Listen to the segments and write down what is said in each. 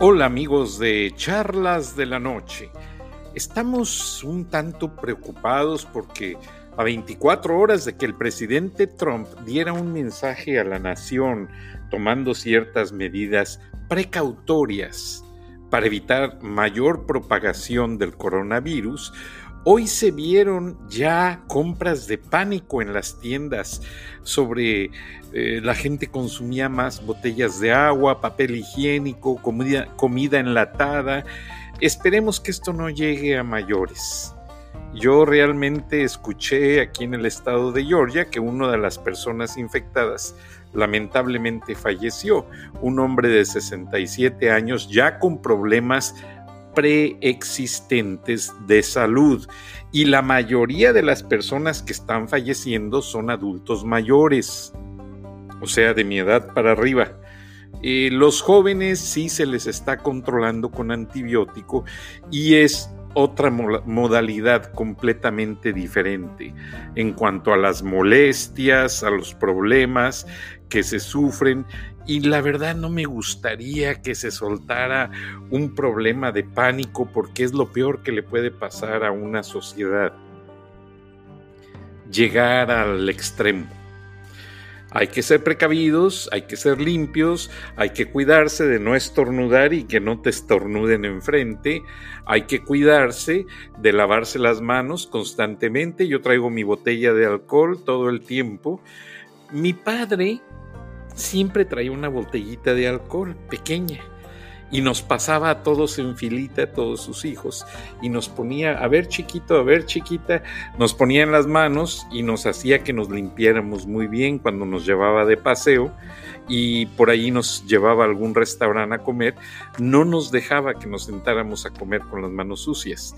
Hola amigos de Charlas de la Noche. Estamos un tanto preocupados porque a 24 horas de que el presidente Trump diera un mensaje a la nación tomando ciertas medidas precautorias para evitar mayor propagación del coronavirus, Hoy se vieron ya compras de pánico en las tiendas sobre eh, la gente consumía más botellas de agua, papel higiénico, comida, comida enlatada. Esperemos que esto no llegue a mayores. Yo realmente escuché aquí en el estado de Georgia que una de las personas infectadas lamentablemente falleció, un hombre de 67 años ya con problemas preexistentes de salud y la mayoría de las personas que están falleciendo son adultos mayores, o sea, de mi edad para arriba. Eh, los jóvenes sí se les está controlando con antibiótico y es otra modalidad completamente diferente en cuanto a las molestias, a los problemas que se sufren y la verdad no me gustaría que se soltara un problema de pánico porque es lo peor que le puede pasar a una sociedad. Llegar al extremo. Hay que ser precavidos, hay que ser limpios, hay que cuidarse de no estornudar y que no te estornuden enfrente, hay que cuidarse de lavarse las manos constantemente. Yo traigo mi botella de alcohol todo el tiempo. Mi padre siempre traía una botellita de alcohol pequeña y nos pasaba a todos en filita, a todos sus hijos, y nos ponía, a ver chiquito, a ver chiquita, nos ponía en las manos y nos hacía que nos limpiáramos muy bien cuando nos llevaba de paseo y por ahí nos llevaba a algún restaurante a comer, no nos dejaba que nos sentáramos a comer con las manos sucias.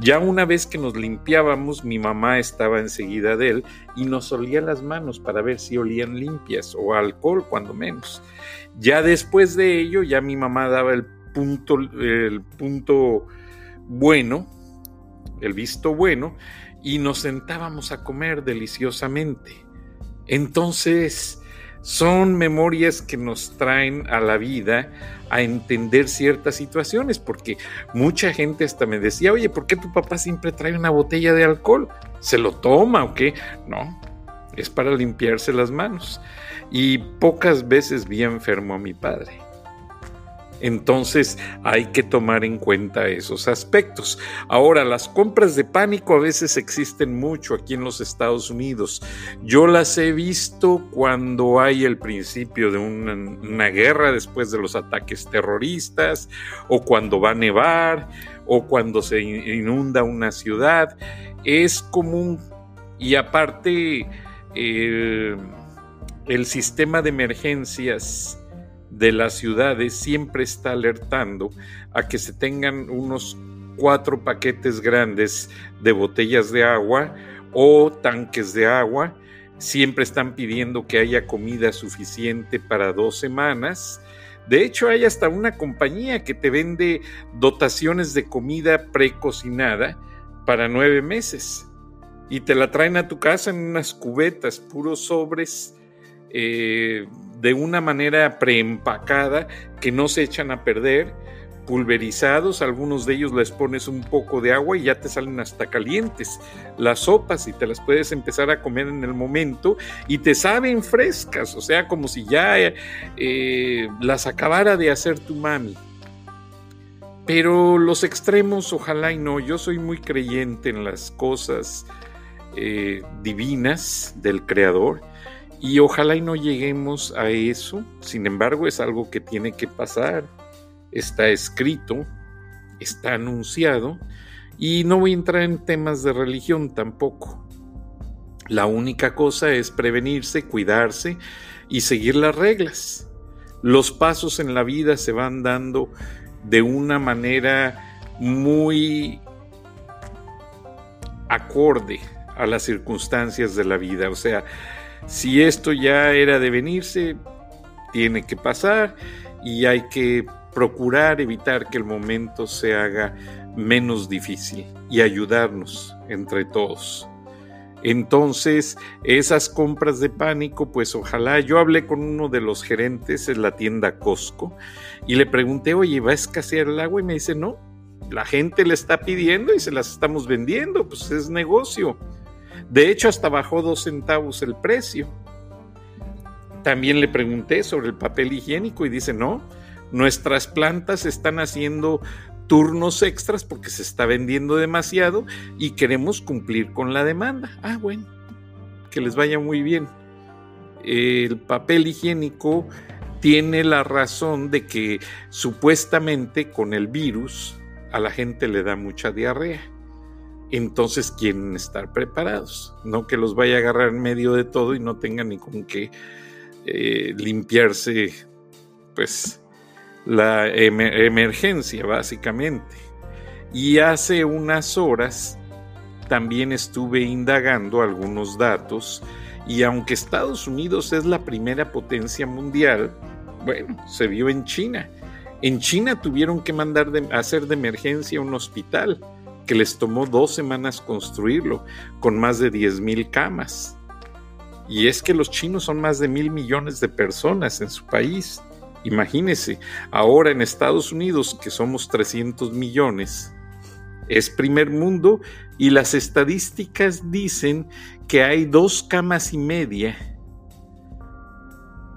Ya una vez que nos limpiábamos, mi mamá estaba enseguida de él y nos olía las manos para ver si olían limpias o alcohol cuando menos. Ya después de ello, ya mi mamá daba el punto, el punto bueno, el visto bueno, y nos sentábamos a comer deliciosamente. Entonces, son memorias que nos traen a la vida a entender ciertas situaciones, porque mucha gente hasta me decía, oye, ¿por qué tu papá siempre trae una botella de alcohol? ¿Se lo toma o qué? No, es para limpiarse las manos. Y pocas veces vi enfermo a mi padre. Entonces hay que tomar en cuenta esos aspectos. Ahora, las compras de pánico a veces existen mucho aquí en los Estados Unidos. Yo las he visto cuando hay el principio de una, guerra después de los ataques terroristas, o cuando va a nevar, o cuando se inunda una ciudad. Es común y aparte eh, el sistema de emergencias de las ciudades siempre está alertando a que se tengan unos cuatro paquetes grandes de botellas de agua o tanques de agua. Siempre están pidiendo que haya comida suficiente para dos semanas. De hecho, hay hasta una compañía que te vende dotaciones de comida precocinada para nueve meses y te la traen a tu casa en unas cubetas, puros sobres eh, de una manera preempacada que no se echan a perder, pulverizados, algunos de ellos les pones un poco de agua y ya te salen hasta calientes las sopas y te las puedes empezar a comer en el momento y te saben frescas, o sea, como si ya eh, las acabara de hacer tu mami. Pero los extremos, ojalá y no, yo soy muy creyente en las cosas eh, divinas del Creador y ojalá y no lleguemos a eso, sin embargo es algo que tiene que pasar, está escrito, está anunciado, y no voy a entrar en temas de religión tampoco. La única cosa es prevenirse, cuidarse y seguir las reglas. Los pasos en la vida se van dando de una manera muy acorde a las circunstancias de la vida. O sea, si esto ya era de venirse, tiene que pasar y hay que procurar evitar que el momento se haga menos difícil y ayudarnos entre todos. Entonces, esas compras de pánico, pues ojalá, yo hablé con uno de los gerentes en la tienda Costco y le pregunté, oye, ¿va a escasear el agua? Y me dice, no, la gente le está pidiendo y se las estamos vendiendo, pues es negocio. De hecho, hasta bajó dos centavos el precio. También le pregunté sobre el papel higiénico y dice, no, nuestras plantas están haciendo turnos extras porque se está vendiendo demasiado y queremos cumplir con la demanda. Ah, bueno, que les vaya muy bien. El papel higiénico tiene la razón de que supuestamente con el virus a la gente le da mucha diarrea. Entonces quieren estar preparados, no que los vaya a agarrar en medio de todo y no tengan ni con qué eh, limpiarse, pues la emergencia básicamente. Y hace unas horas también estuve indagando algunos datos y aunque Estados Unidos es la primera potencia mundial, bueno, se vio en China. En China tuvieron que mandar hacer de emergencia un hospital que les tomó dos semanas construirlo, con más de 10 mil camas. Y es que los chinos son más de mil millones de personas en su país. Imagínese, ahora en Estados Unidos, que somos 300 millones, es primer mundo y las estadísticas dicen que hay dos camas y media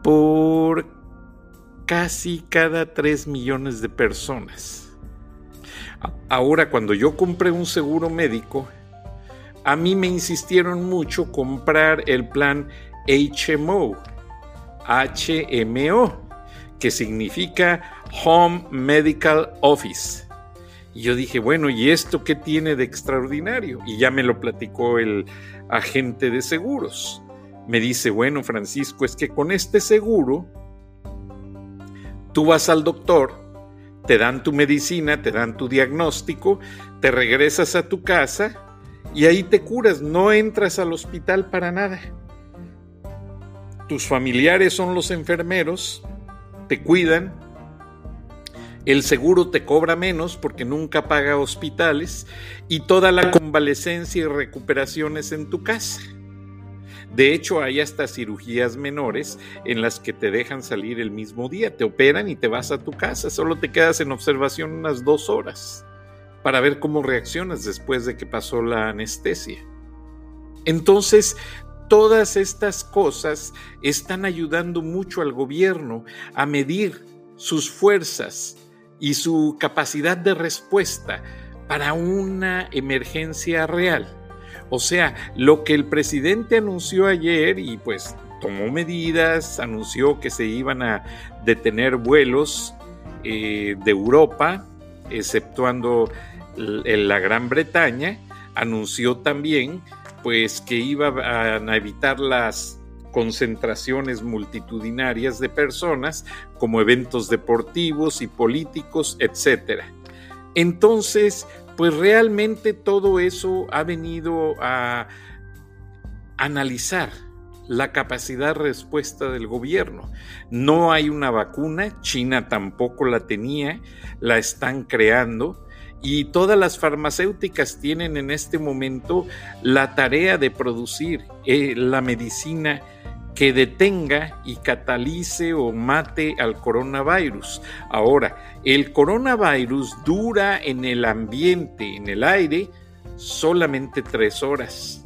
por casi cada 3 millones de personas. Ahora, cuando yo compré un seguro médico, a mí me insistieron mucho comprar el plan HMO, HMO, que significa Home Medical Office. Y yo dije, bueno, ¿y esto qué tiene de extraordinario? Y ya me lo platicó el agente de seguros. Me dice, bueno, Francisco, es que con este seguro, tú vas al doctor, te dan tu medicina, te dan tu diagnóstico, te regresas a tu casa y ahí te curas, no entras al hospital para nada. Tus familiares son los enfermeros, te cuidan, el seguro te cobra menos porque nunca paga hospitales y toda la convalecencia y recuperación es en tu casa. De hecho, hay hasta cirugías menores en las que te dejan salir el mismo día, te operan y te vas a tu casa, solo te quedas en observación unas dos horas para ver cómo reaccionas después de que pasó la anestesia. Entonces, Todas estas cosas están ayudando mucho al gobierno a medir sus fuerzas y su capacidad de respuesta para una emergencia real. O sea, lo que el presidente anunció ayer y pues tomó medidas, anunció que se iban a detener vuelos eh, de Europa, exceptuando la Gran Bretaña, anunció también pues que iban a evitar las concentraciones multitudinarias de personas como eventos deportivos y políticos, etc. Entonces, pues realmente todo eso ha venido a analizar la capacidad respuesta del gobierno. No hay una vacuna, China tampoco la tenía, la están creando y todas las farmacéuticas tienen en este momento la tarea de producir eh, la medicina que detenga y catalice o mate al coronavirus. Ahora, el coronavirus dura en el ambiente, en el aire, solamente tres horas.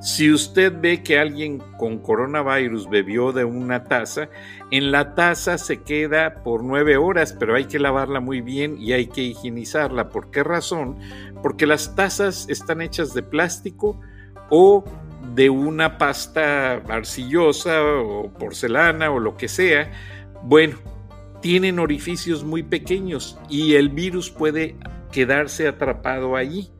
Si usted ve que alguien con coronavirus bebió de una taza, en la taza se queda por nueve horas, pero hay que lavarla muy bien y hay que higienizarla. ¿Por qué razón? Porque las tazas están hechas de plástico o de una pasta arcillosa o porcelana o lo que sea. Bueno, tienen orificios muy pequeños y el virus puede quedarse atrapado allí.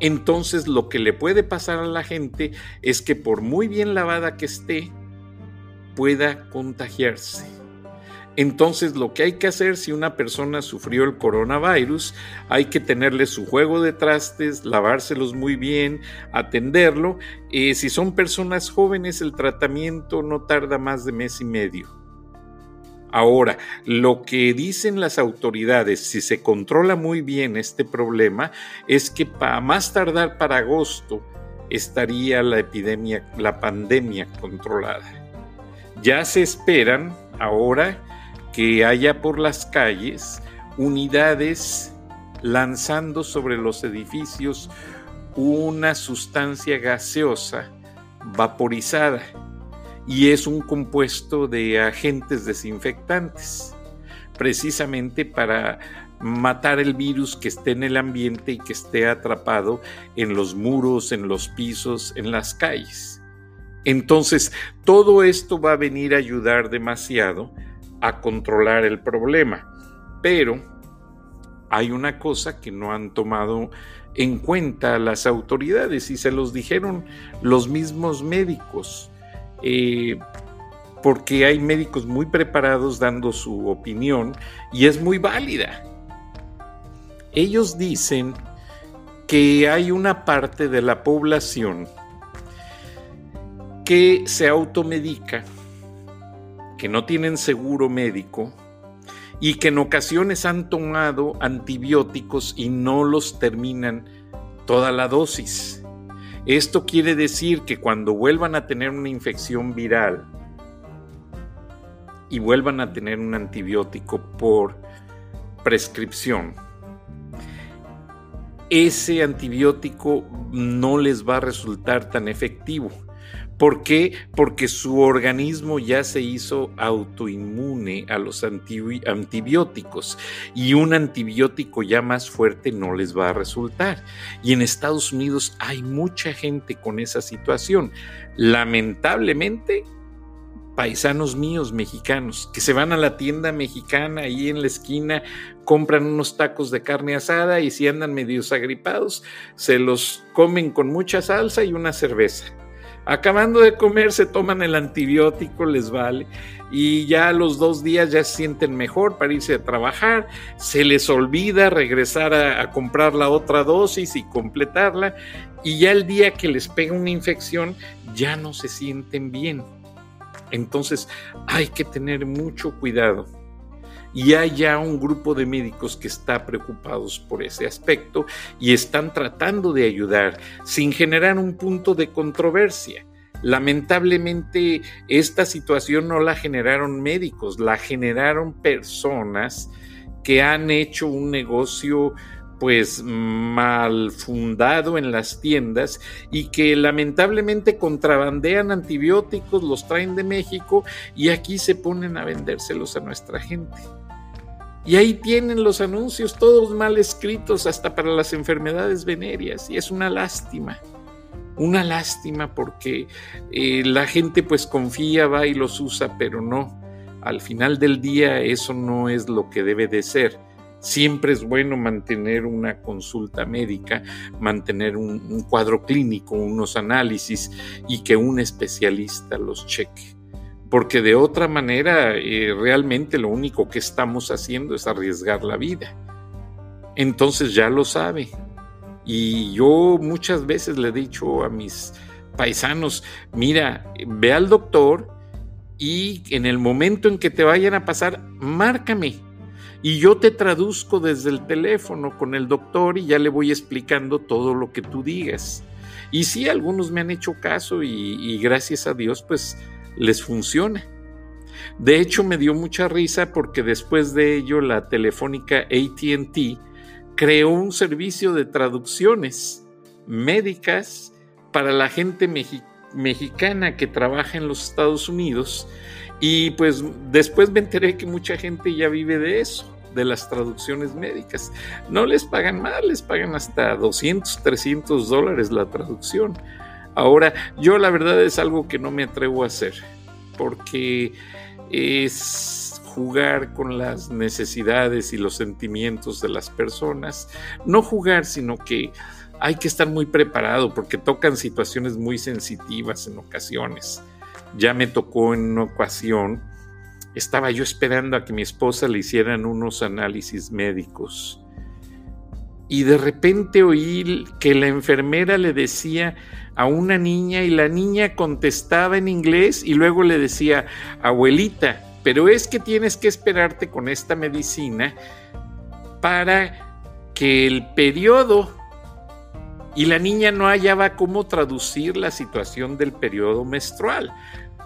Entonces lo que le puede pasar a la gente es que por muy bien lavada que esté, pueda contagiarse. Entonces lo que hay que hacer si una persona sufrió el coronavirus, hay que tenerle su juego de trastes, lavárselos muy bien, atenderlo. Si son personas jóvenes, el tratamiento no tarda más de mes y medio. Ahora, lo que dicen las autoridades, si se controla muy bien este problema, es que para más tardar para agosto estaría la epidemia, la pandemia controlada. Ya se esperan ahora que haya por las calles unidades lanzando sobre los edificios una sustancia gaseosa vaporizada y es un compuesto de agentes desinfectantes, precisamente para matar el virus que esté en el ambiente y que esté atrapado en los muros, en los pisos, en las calles. Entonces, todo esto va a venir a ayudar demasiado a controlar el problema, pero hay una cosa que no han tomado en cuenta las autoridades y se los dijeron los mismos médicos, eh, porque hay médicos muy preparados dando su opinión y es muy válida. Ellos dicen que hay una parte de la población que se automedica, que no tienen seguro médico, y que en ocasiones han tomado antibióticos y no los terminan toda la dosis. Esto quiere decir que cuando vuelvan a tener una infección viral y vuelvan a tener un antibiótico por prescripción, ese antibiótico no les va a resultar tan efectivo ¿Por qué? Porque su organismo ya se hizo autoinmune a los antibióticos y un antibiótico ya más fuerte no les va a resultar. Y en Estados Unidos hay mucha gente con esa situación. Lamentablemente, paisanos míos mexicanos que se van a la tienda mexicana ahí en la esquina, compran unos tacos de carne asada y si andan medios agripados, se los comen con mucha salsa y una cerveza Acabando de comer, se toman el antibiótico, les vale, y ya los dos días ya se sienten mejor para irse a trabajar, se les olvida regresar a, comprar la otra dosis y completarla, y ya el día que les pega una infección, ya no se sienten bien. Entonces hay que tener mucho cuidado y hay ya un grupo de médicos que está preocupados por ese aspecto y están tratando de ayudar sin generar un punto de controversia. Lamentablemente esta situación no la generaron médicos, la generaron personas que han hecho un negocio pues mal fundado en las tiendas y que lamentablemente contrabandean antibióticos, los traen de México y aquí se ponen a vendérselos a nuestra gente. Y ahí tienen los anuncios todos mal escritos hasta para las enfermedades venéreas y es una lástima. Una lástima porque eh, la gente pues confía, va y los usa, pero no. Al final del día eso no es lo que debe de ser Siempre es bueno mantener una consulta médica, mantener un, cuadro clínico, unos análisis y que un especialista los cheque. Porque de otra manera, eh, realmente lo único que estamos haciendo es arriesgar la vida. Entonces ya lo sabe. Y yo muchas veces le he dicho a mis paisanos, mira, ve al doctor y en el momento en que te vayan a pasar, márcame y yo te traduzco desde el teléfono con el doctor y ya le voy explicando todo lo que tú digas. Y sí, algunos me han hecho caso y, gracias a Dios pues les funciona. De hecho, me dio mucha risa porque después de ello la telefónica ATT creó un servicio de traducciones médicas para la gente mexicana que trabaja en los Estados Unidos y pues después me enteré que mucha gente ya vive de eso, de las traducciones médicas. No les pagan mal, les pagan hasta 200, 300 dólares la traducción. Ahora, yo la verdad es algo que no me atrevo a hacer, porque es jugar con las necesidades y los sentimientos de las personas. No jugar, sino que hay que estar muy preparado porque tocan situaciones muy sensitivas en ocasiones. Ya me tocó en una ocasión, estaba yo esperando a que mi esposa le hicieran unos análisis médicos. Y de repente oí que la enfermera le decía a una niña y la niña contestaba en inglés y luego le decía, abuelita, pero es que tienes que esperarte con esta medicina para que el periodo y la niña no hallaba cómo traducir la situación del periodo menstrual.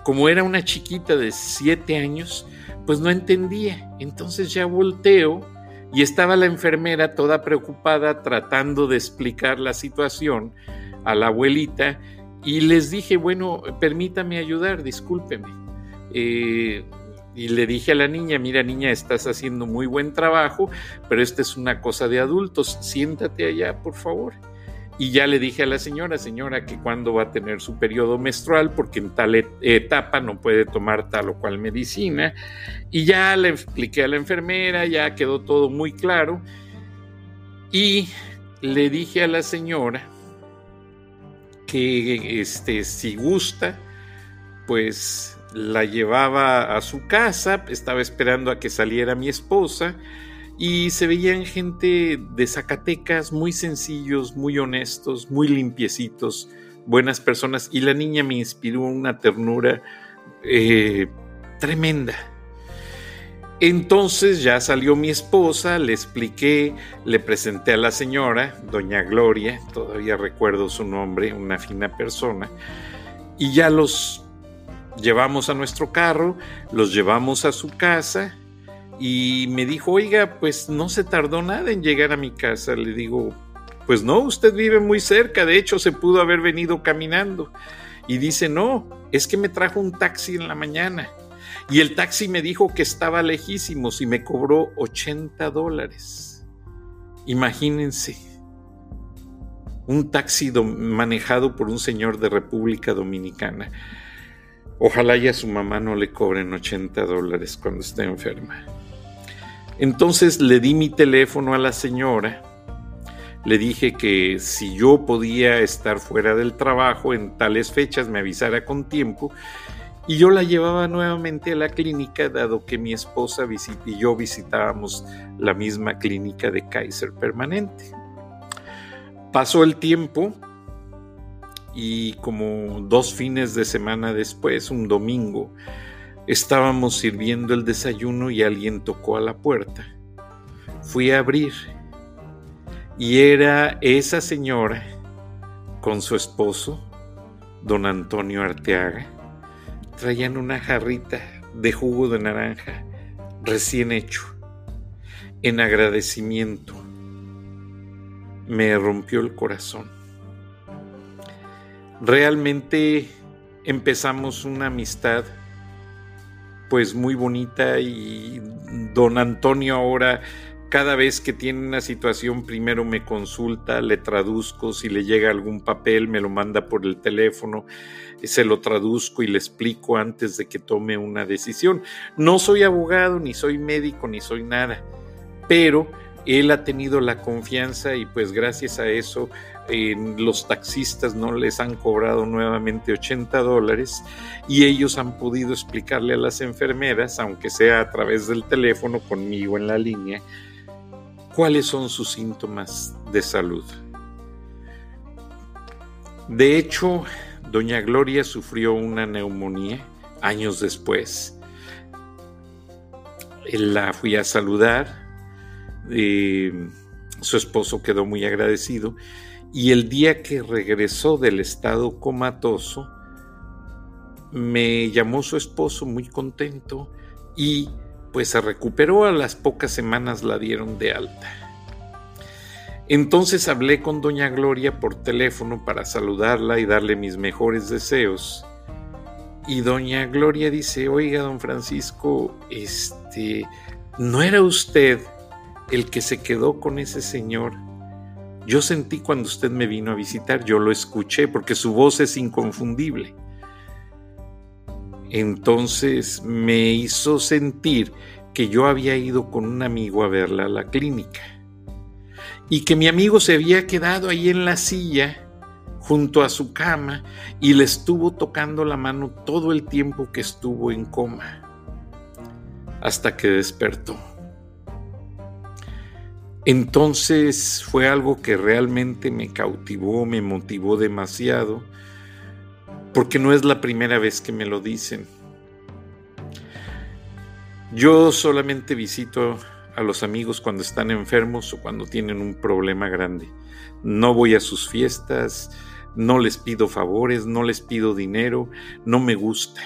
Como era una chiquita de siete años, pues no entendía. Entonces ya volteo y estaba la enfermera toda preocupada tratando de explicar la situación a la abuelita y les dije, bueno, permítame ayudar, discúlpeme. Eh, y le dije a la niña, mira niña, estás haciendo muy buen trabajo, pero esta es una cosa de adultos, siéntate allá, por favor. Y ya le dije a la señora, señora, que cuándo va a tener su periodo menstrual, porque en tal etapa no puede tomar tal o cual medicina. Y ya le expliqué a la enfermera, ya quedó todo muy claro. Y le dije a la señora que este, si gusta, pues la llevaba a su casa, estaba esperando a que saliera mi esposa y se veían gente de Zacatecas muy sencillos, muy honestos, muy limpiecitos, buenas personas y la niña me inspiró una ternura eh, tremenda. Entonces ya salió mi esposa, le expliqué, le presenté a la señora, doña Gloria, todavía recuerdo su nombre, una fina persona, y ya los llevamos a nuestro carro, los llevamos a su casa y me dijo, oiga, pues no se tardó nada en llegar a mi casa. Le digo, pues no, usted vive muy cerca, de hecho se pudo haber venido caminando. Y dice, no, es que me trajo un taxi en la mañana. Y el taxi me dijo que estaba lejísimos y me cobró 80 dólares. Imagínense, un taxi manejado por un señor de República Dominicana. Ojalá ya su mamá no le cobren 80 dólares cuando esté enferma. Entonces le di mi teléfono a la señora, le dije que si yo podía estar fuera del trabajo en tales fechas me avisara con tiempo y yo la llevaba nuevamente a la clínica dado que mi esposa y yo visitábamos la misma clínica de Kaiser permanente. Pasó el tiempo y como dos fines de semana después, un domingo, estábamos sirviendo el desayuno y alguien tocó a la puerta. Fui a abrir y era esa señora con su esposo, don Antonio Arteaga. Traían una jarrita de jugo de naranja recién hecho. En agradecimiento me rompió el corazón realmente empezamos una amistad pues muy bonita y don Antonio ahora cada vez que tiene una situación primero me consulta, le traduzco, si le llega algún papel me lo manda por el teléfono, se lo traduzco y le explico antes de que tome una decisión. No soy abogado, ni soy médico, ni soy nada, pero él ha tenido la confianza y pues gracias a eso los taxistas no les han cobrado nuevamente 80 dólares y ellos han podido explicarle a las enfermeras, aunque sea a través del teléfono conmigo en la línea, cuáles son sus síntomas de salud. De hecho, doña Gloria sufrió una neumonía años después. La fui a saludar, eh, su esposo quedó muy agradecido y el día que regresó del estado comatoso, me llamó su esposo muy contento y pues se recuperó, a las pocas semanas la dieron de alta. Entonces hablé con doña Gloria por teléfono para saludarla y darle mis mejores deseos. Y doña Gloria dice, oiga, don Francisco, este, ¿no era usted el que se quedó con ese señor yo sentí cuando usted me vino a visitar, yo lo escuché porque su voz es inconfundible. Entonces me hizo sentir que yo había ido con un amigo a verla a la clínica y que mi amigo se había quedado ahí en la silla junto a su cama y le estuvo tocando la mano todo el tiempo que estuvo en coma hasta que despertó. Entonces fue algo que realmente me cautivó, me motivó demasiado, porque no es la primera vez que me lo dicen. Yo solamente visito a los amigos cuando están enfermos o cuando tienen un problema grande. no voy a sus fiestas, no les pido favores, no les pido dinero, no me gusta.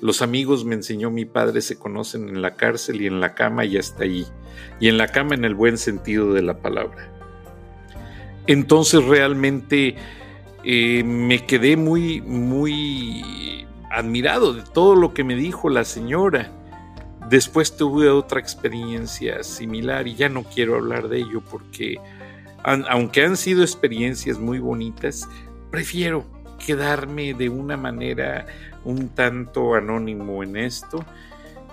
Los amigos me enseñó mi padre se conocen en la cárcel y en la cama y hasta allí, y en la cama en el buen sentido de la palabra. Entonces realmente eh, me quedé muy, muy admirado de todo lo que me dijo la señora. Después tuve otra experiencia similar y ya no quiero hablar de ello porque aunque han sido experiencias muy bonitas, prefiero quedarme de una manera un tanto anónimo en esto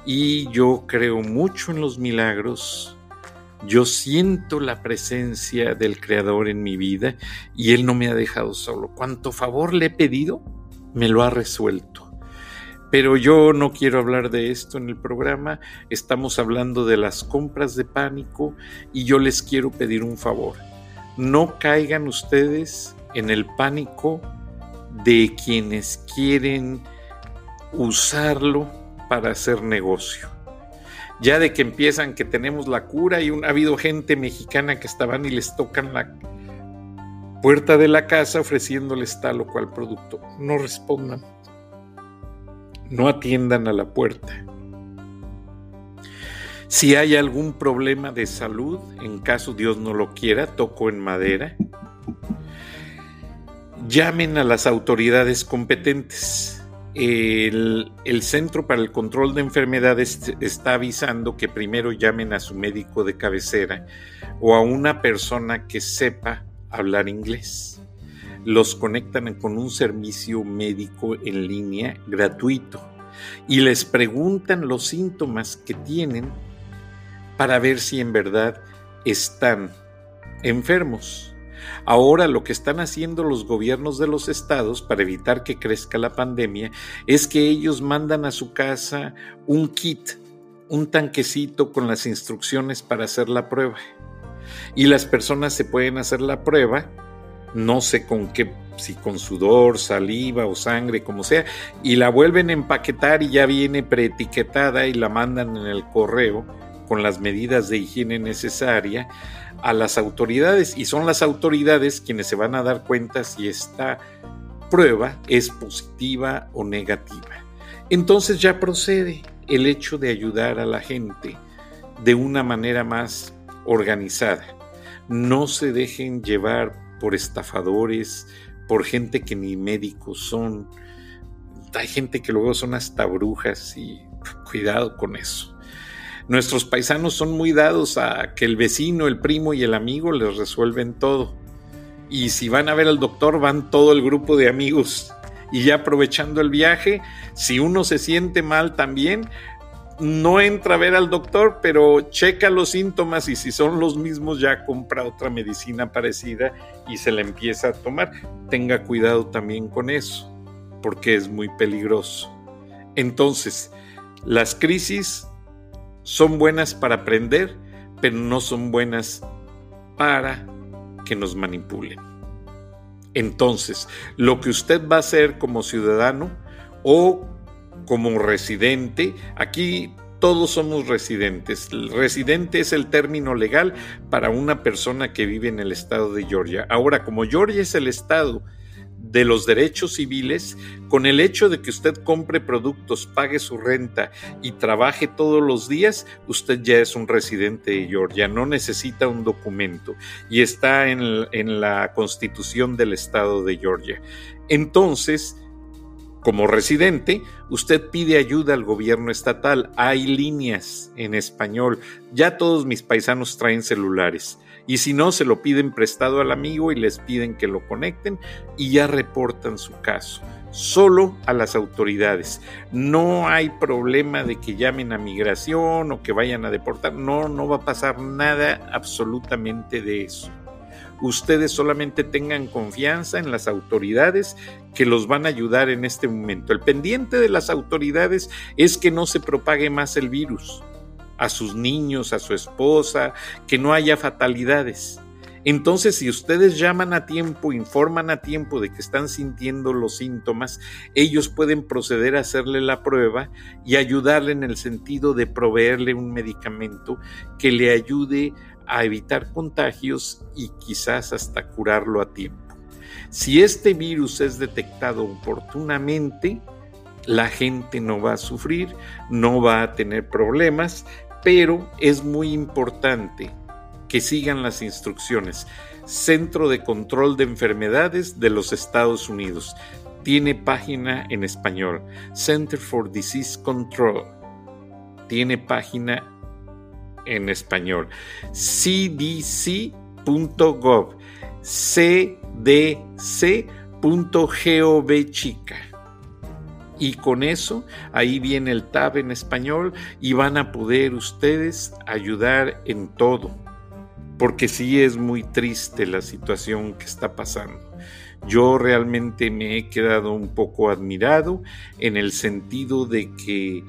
y yo creo mucho en los milagros. Yo siento la presencia del Creador en mi vida y Él no me ha dejado solo. Cuanto favor le he pedido, me lo ha resuelto. Pero yo no quiero hablar de esto en el programa, estamos hablando de las compras de pánico y yo les quiero pedir un favor. No caigan ustedes en el pánico de quienes quieren usarlo para hacer negocio. Ya de que empiezan que tenemos la cura y ha habido gente mexicana que estaban y les tocan la puerta de la casa ofreciéndoles tal o cual producto. No respondan no atiendan a la puerta. Si hay algún problema de salud, en caso Dios no lo quiera, toco en madera, llamen a las autoridades competentes. El, el, Centro para el Control de Enfermedades está avisando que primero llamen a su médico de cabecera o a una persona que sepa hablar inglés los conectan con un servicio médico en línea gratuito y les preguntan los síntomas que tienen para ver si en verdad están enfermos. Ahora lo que están haciendo los gobiernos de los estados para evitar que crezca la pandemia es que ellos mandan a su casa un kit, un tanquecito con las instrucciones para hacer la prueba. Y las personas se pueden hacer la prueba no sé con qué, si con sudor, saliva o sangre, como sea, y la vuelven a empaquetar y ya viene preetiquetada y la mandan en el correo con las medidas de higiene necesaria a las autoridades y son las autoridades quienes se van a dar cuenta si esta prueba es positiva o negativa. Entonces ya procede el hecho de ayudar a la gente de una manera más organizada. No se dejen llevar por estafadores, por gente que ni médicos son. Hay gente que luego son hasta brujas y cuidado con eso. Nuestros paisanos son muy dados a que el vecino, el primo y el amigo les resuelven todo. Y si van a ver al doctor, van todo el grupo de amigos. Y ya aprovechando el viaje, si uno se siente mal también, no entra a ver al doctor, pero checa los síntomas y si son los mismos ya compra otra medicina parecida y se la empieza a tomar. Tenga cuidado también con eso, porque es muy peligroso. Entonces, las crisis son buenas para aprender, pero no son buenas para que nos manipulen. Entonces, lo que usted va a hacer como ciudadano o como residente. Aquí todos somos residentes. El residente es el término legal para una persona que vive en el estado de Georgia. Ahora, como Georgia es el estado de los derechos civiles, con el hecho de que usted compre productos, pague su renta y trabaje todos los días, usted ya es un residente de Georgia, no necesita un documento y está en, en la constitución del estado de Georgia. Entonces, como residente, usted pide ayuda al gobierno estatal. Hay líneas en español. Ya todos mis paisanos traen celulares. Y si no, se lo piden prestado al amigo y les piden que lo conecten y ya reportan su caso. Solo a las autoridades. No hay problema de que llamen a migración o que vayan a deportar. No, no va a pasar nada absolutamente de eso ustedes solamente tengan confianza en las autoridades que los van a ayudar en este momento. El pendiente de las autoridades es que no se propague más el virus a sus niños, a su esposa, que no haya fatalidades. Entonces, si ustedes llaman a tiempo, informan a tiempo de que están sintiendo los síntomas, ellos pueden proceder a hacerle la prueba y ayudarle en el sentido de proveerle un medicamento que le ayude a evitar contagios y quizás hasta curarlo a tiempo. Si este virus es detectado oportunamente, la gente no va a sufrir, no va a tener problemas, pero es muy importante que sigan las instrucciones. Centro de Control de Enfermedades de los Estados Unidos. Tiene página en español. Center for Disease Control. Tiene página en español. cdc.gov. cdc.gov chica. Y con eso, ahí viene el tab en español y van a poder ustedes ayudar en todo. Porque sí es muy triste la situación que está pasando. Yo realmente me he quedado un poco admirado en el sentido de que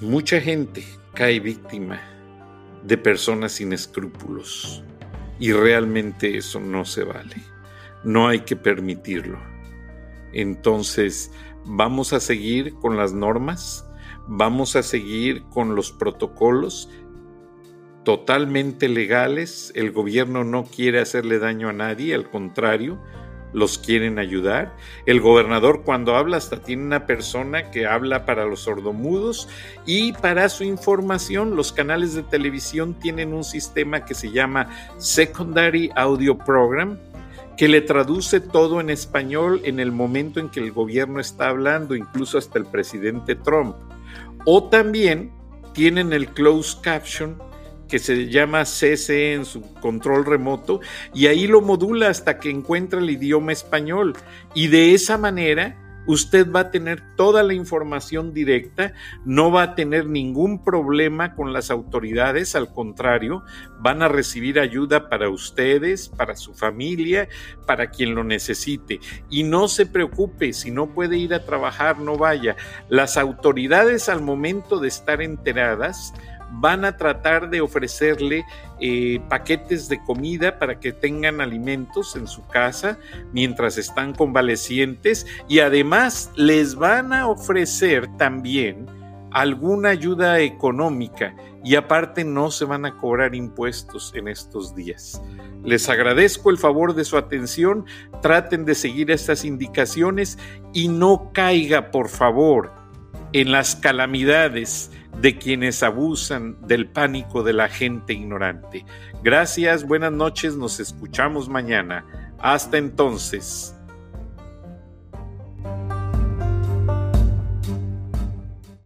mucha gente cae víctima de personas sin escrúpulos. Y realmente eso no se vale. No hay que permitirlo. Entonces, vamos a seguir con las normas, vamos a seguir con los protocolos totalmente legales. El gobierno no quiere hacerle daño a nadie, al contrario, los quieren ayudar. El gobernador cuando habla hasta tiene una persona que habla para los sordomudos y para su información los canales de televisión tienen un sistema que se llama Secondary Audio Program que le traduce todo en español en el momento en que el gobierno está hablando, incluso hasta el presidente Trump. O también tienen el closed caption que se llama CC en su control remoto y ahí lo modula hasta que encuentra el idioma español. Y de esa manera usted va a tener toda la información directa, no va a tener ningún problema con las autoridades, al contrario, van a recibir ayuda para ustedes, para su familia, para quien lo necesite. Y no se preocupe, si no puede ir a trabajar, no vaya. Las autoridades al momento de estar enteradas, van a tratar de ofrecerle eh, paquetes de comida para que tengan alimentos en su casa mientras están convalecientes y además les van a ofrecer también alguna ayuda económica y aparte no se van a cobrar impuestos en estos días. Les agradezco el favor de su atención, traten de seguir estas indicaciones y no caiga, por favor, en las calamidades de quienes abusan del pánico de la gente ignorante. Gracias, buenas noches, nos escuchamos mañana. Hasta entonces.